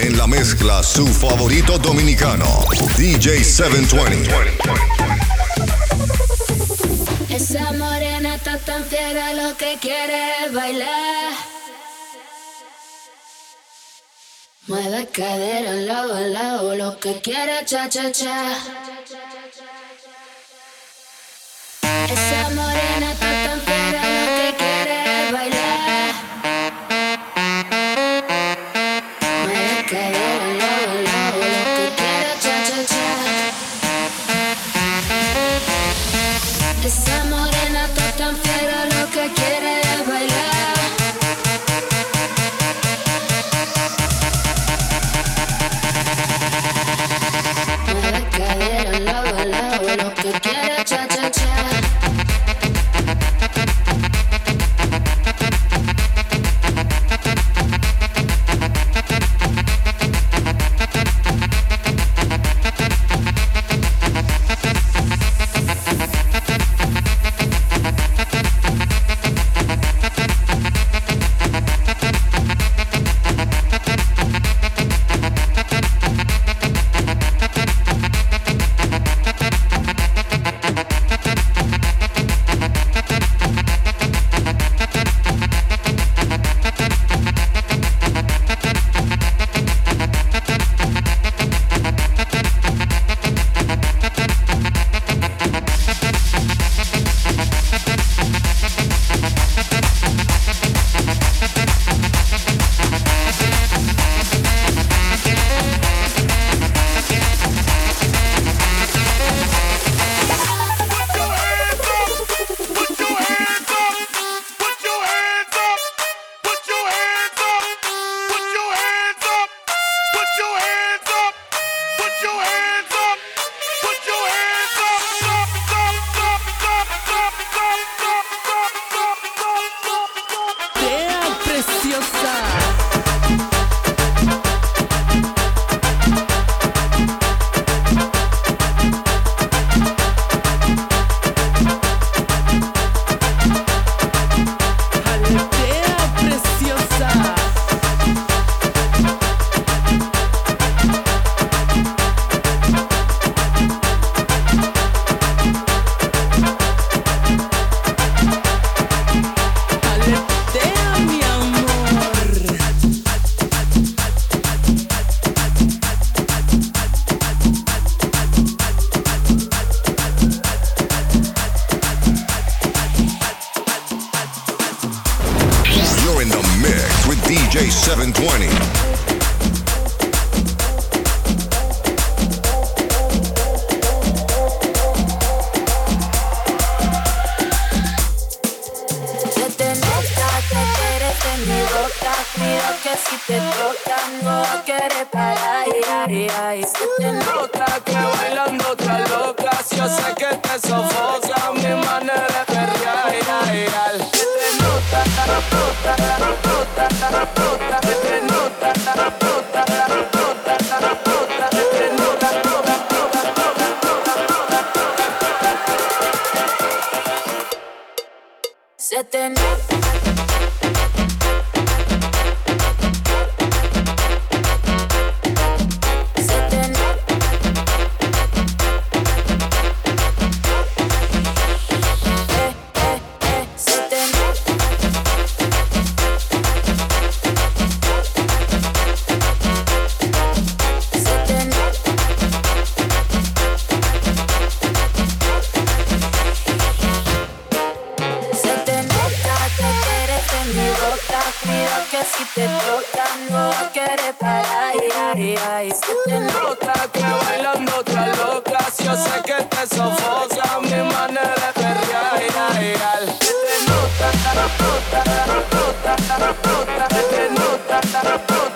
En la mezcla, su favorito dominicano, DJ 720. Esa morena está tan fiera, lo que quiere es bailar. Mueve cadera al lado al lado, lo que quiere cha cha cha. Esa morena está ¡Qué no quieres parar. Ay, ay, se te nota que bailando otra loca, yo sé que te sofoca mi manera de perrear. Se te nota, nota, nota, te nota, nota, te nota. Yo sé que te sofoca mi manera de se te nota,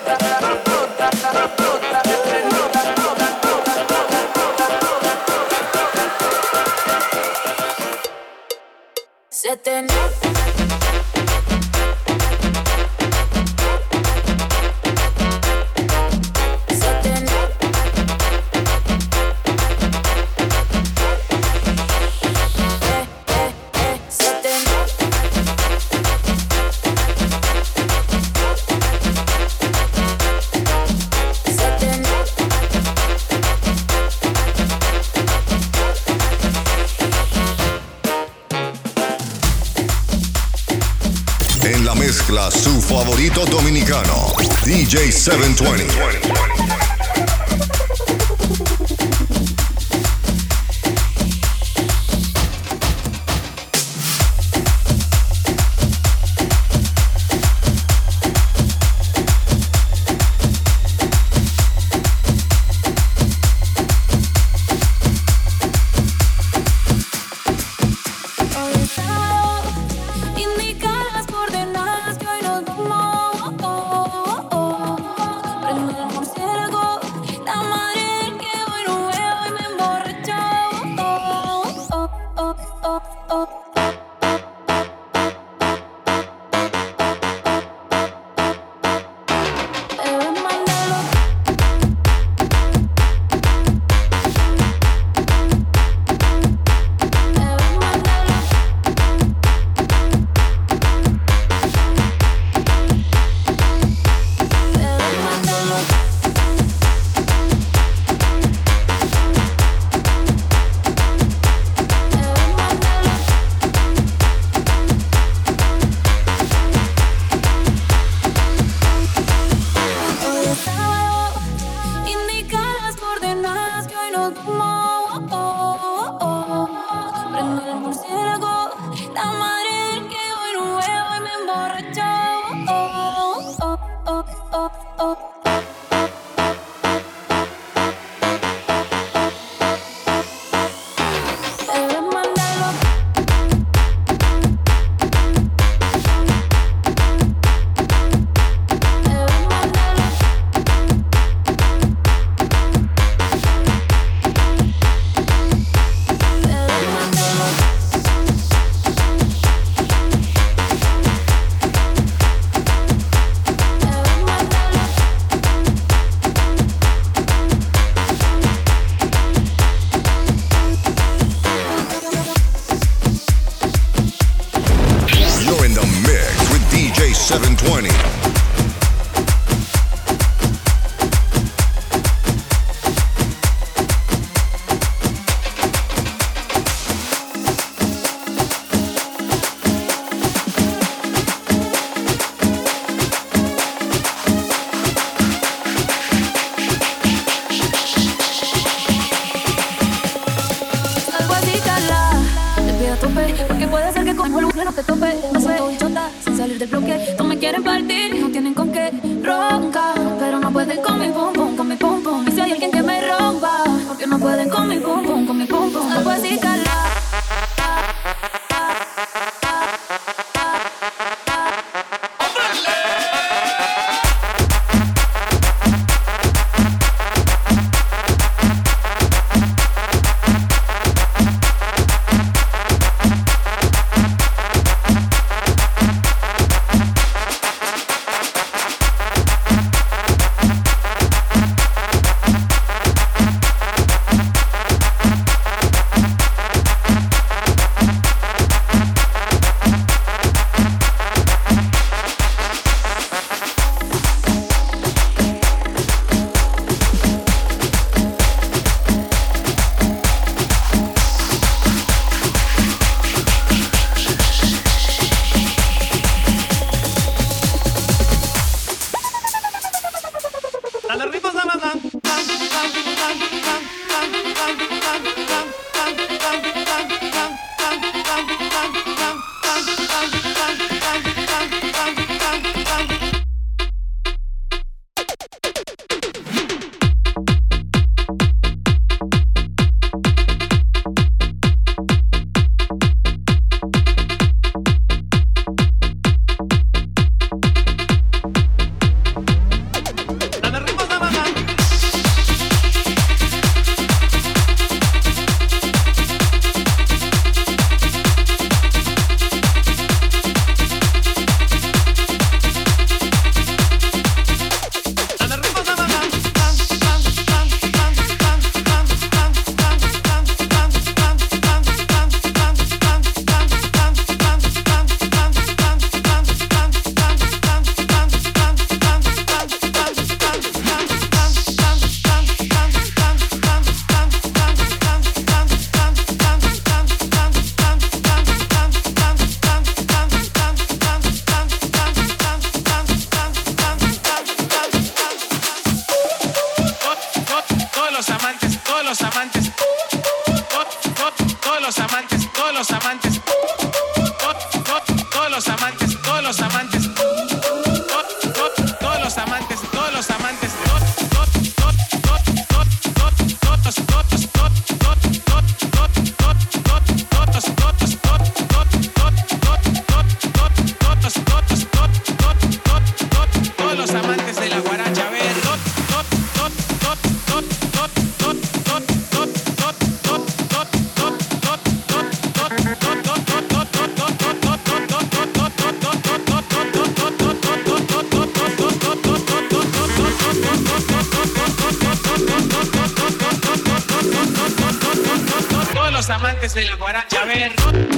desde la guaracha verde.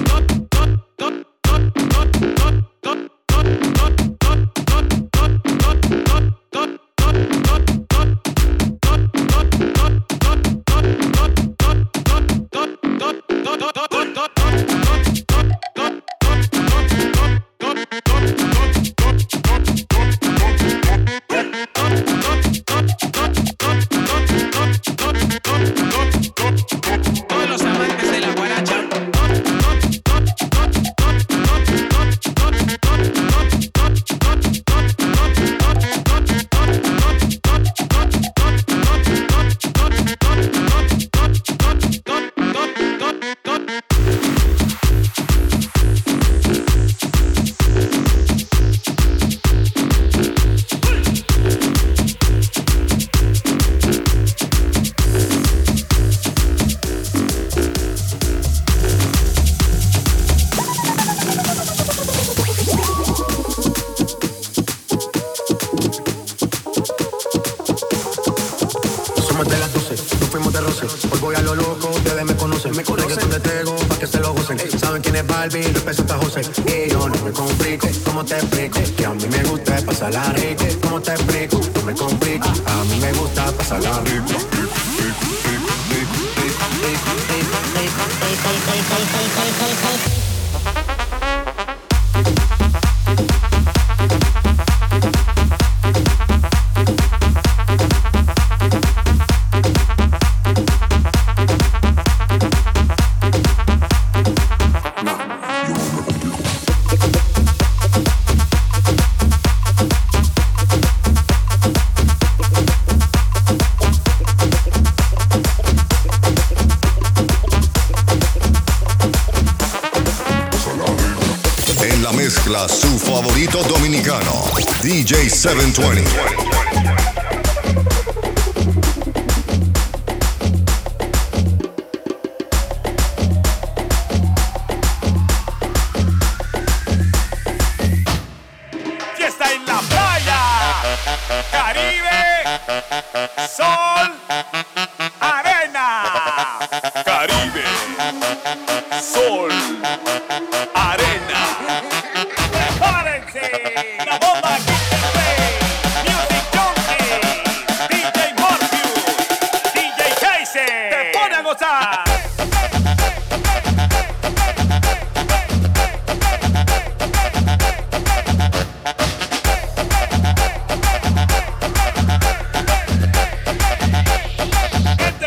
DJ 720.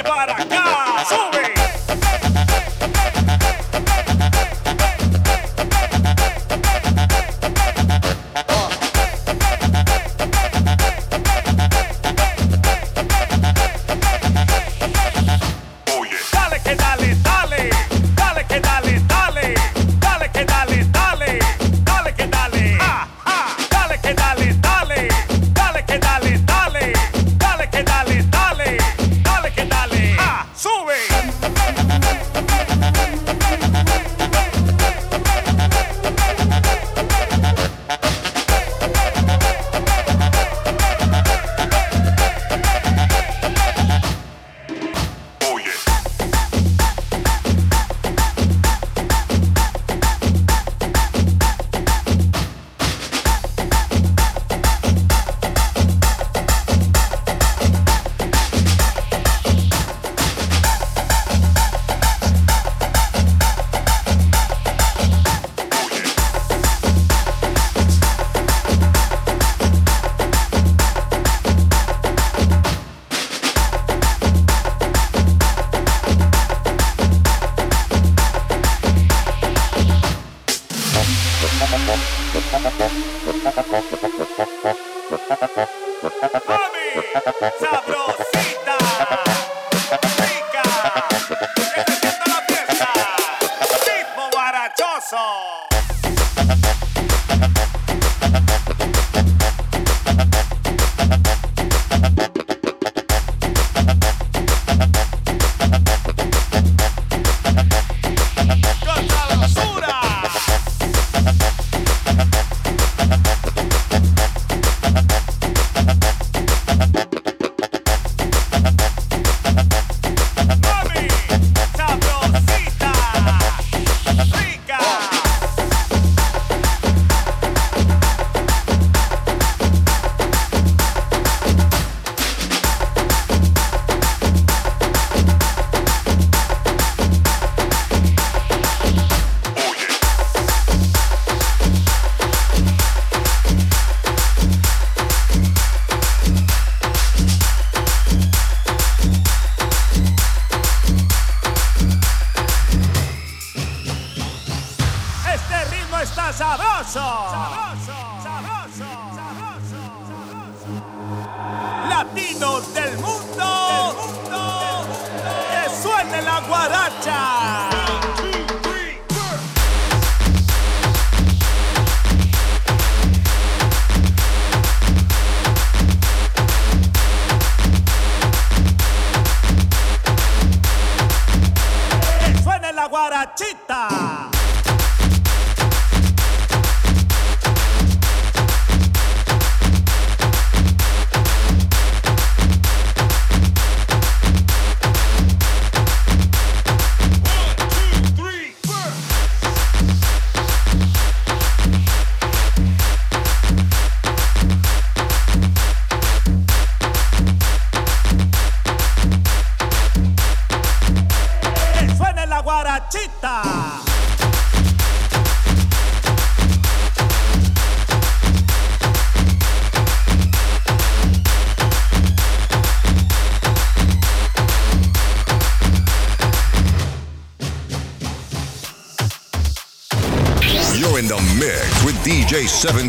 prepara!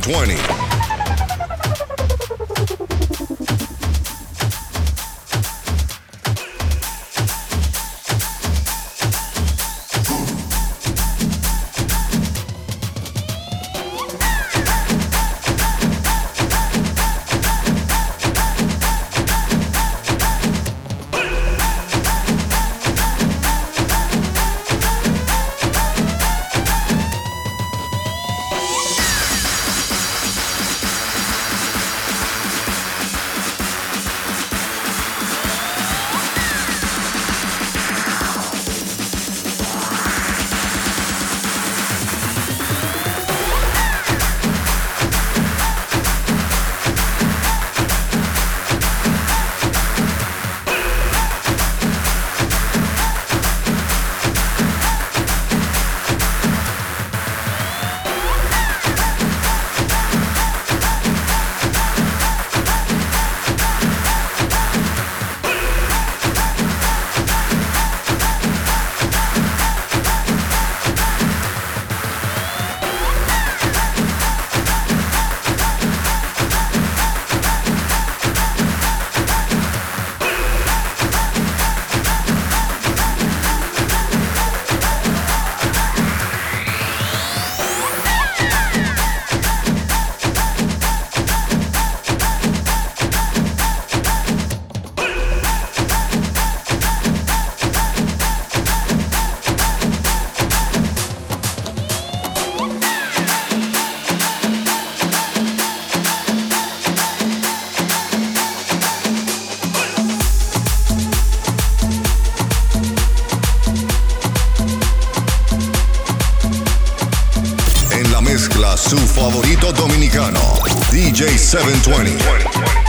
720. 720.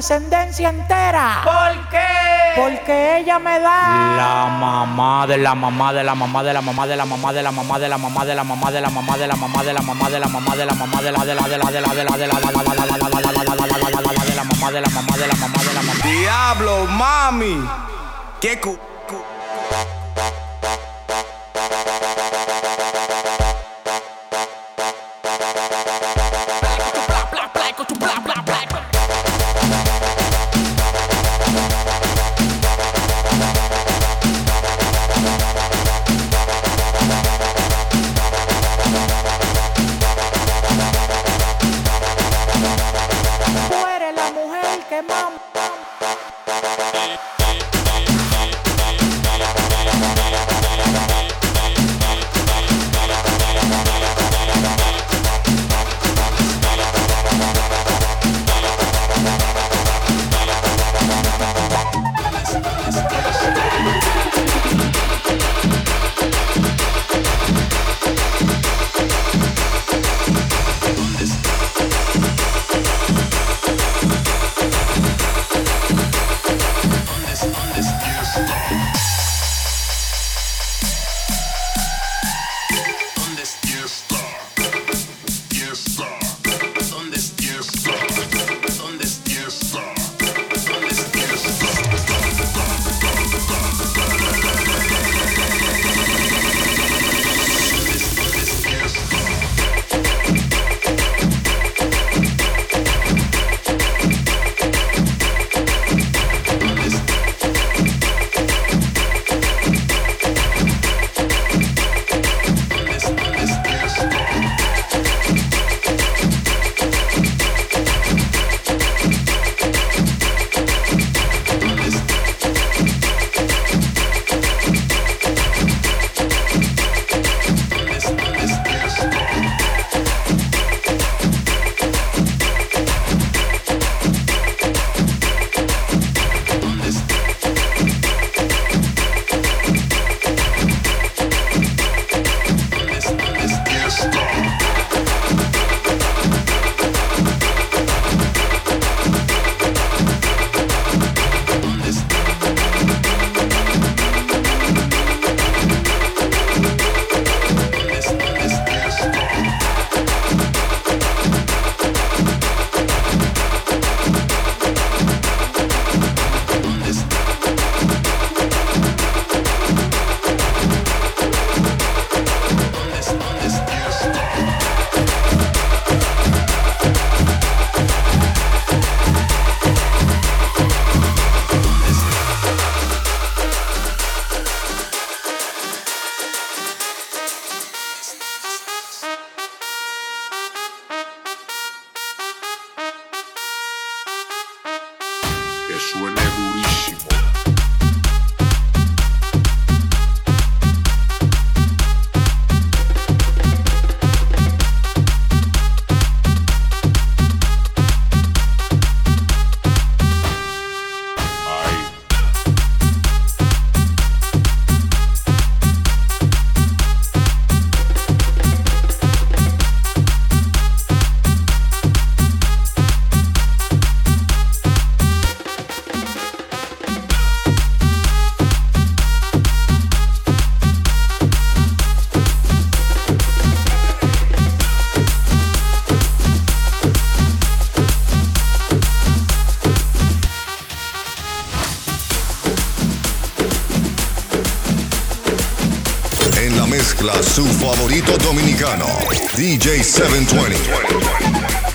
descendencia entera. ¿Por qué? Porque ella me da. La mamá de la mamá de la mamá de la mamá de la mamá de la mamá de la mamá de la mamá de la mamá de la mamá de la mamá de la mamá de la mamá de la de la de la de la de la de la de la de la mamá de la mamá de la mamá de la mamá. Diablo, mami. Qué cu. Su favorito dominicano, DJ 720.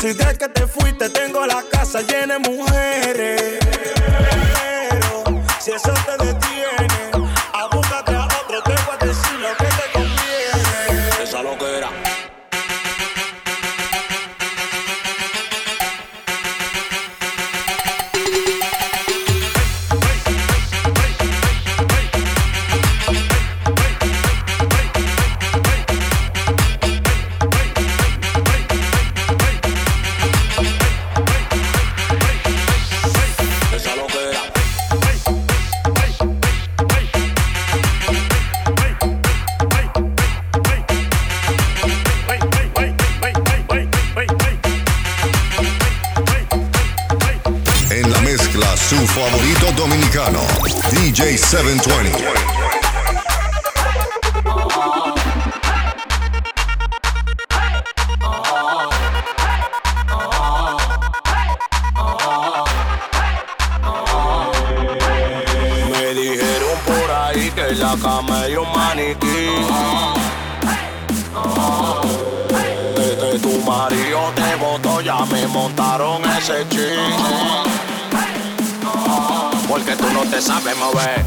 Si de que te fuiste tengo la casa llena de mujeres. Pero si eso te detiene, DJ 720. Me dijeron por ahí que en la cama hay un maniquí. Desde tu marido te botó, ya me montaron ese ching porque tú no te sabes mover.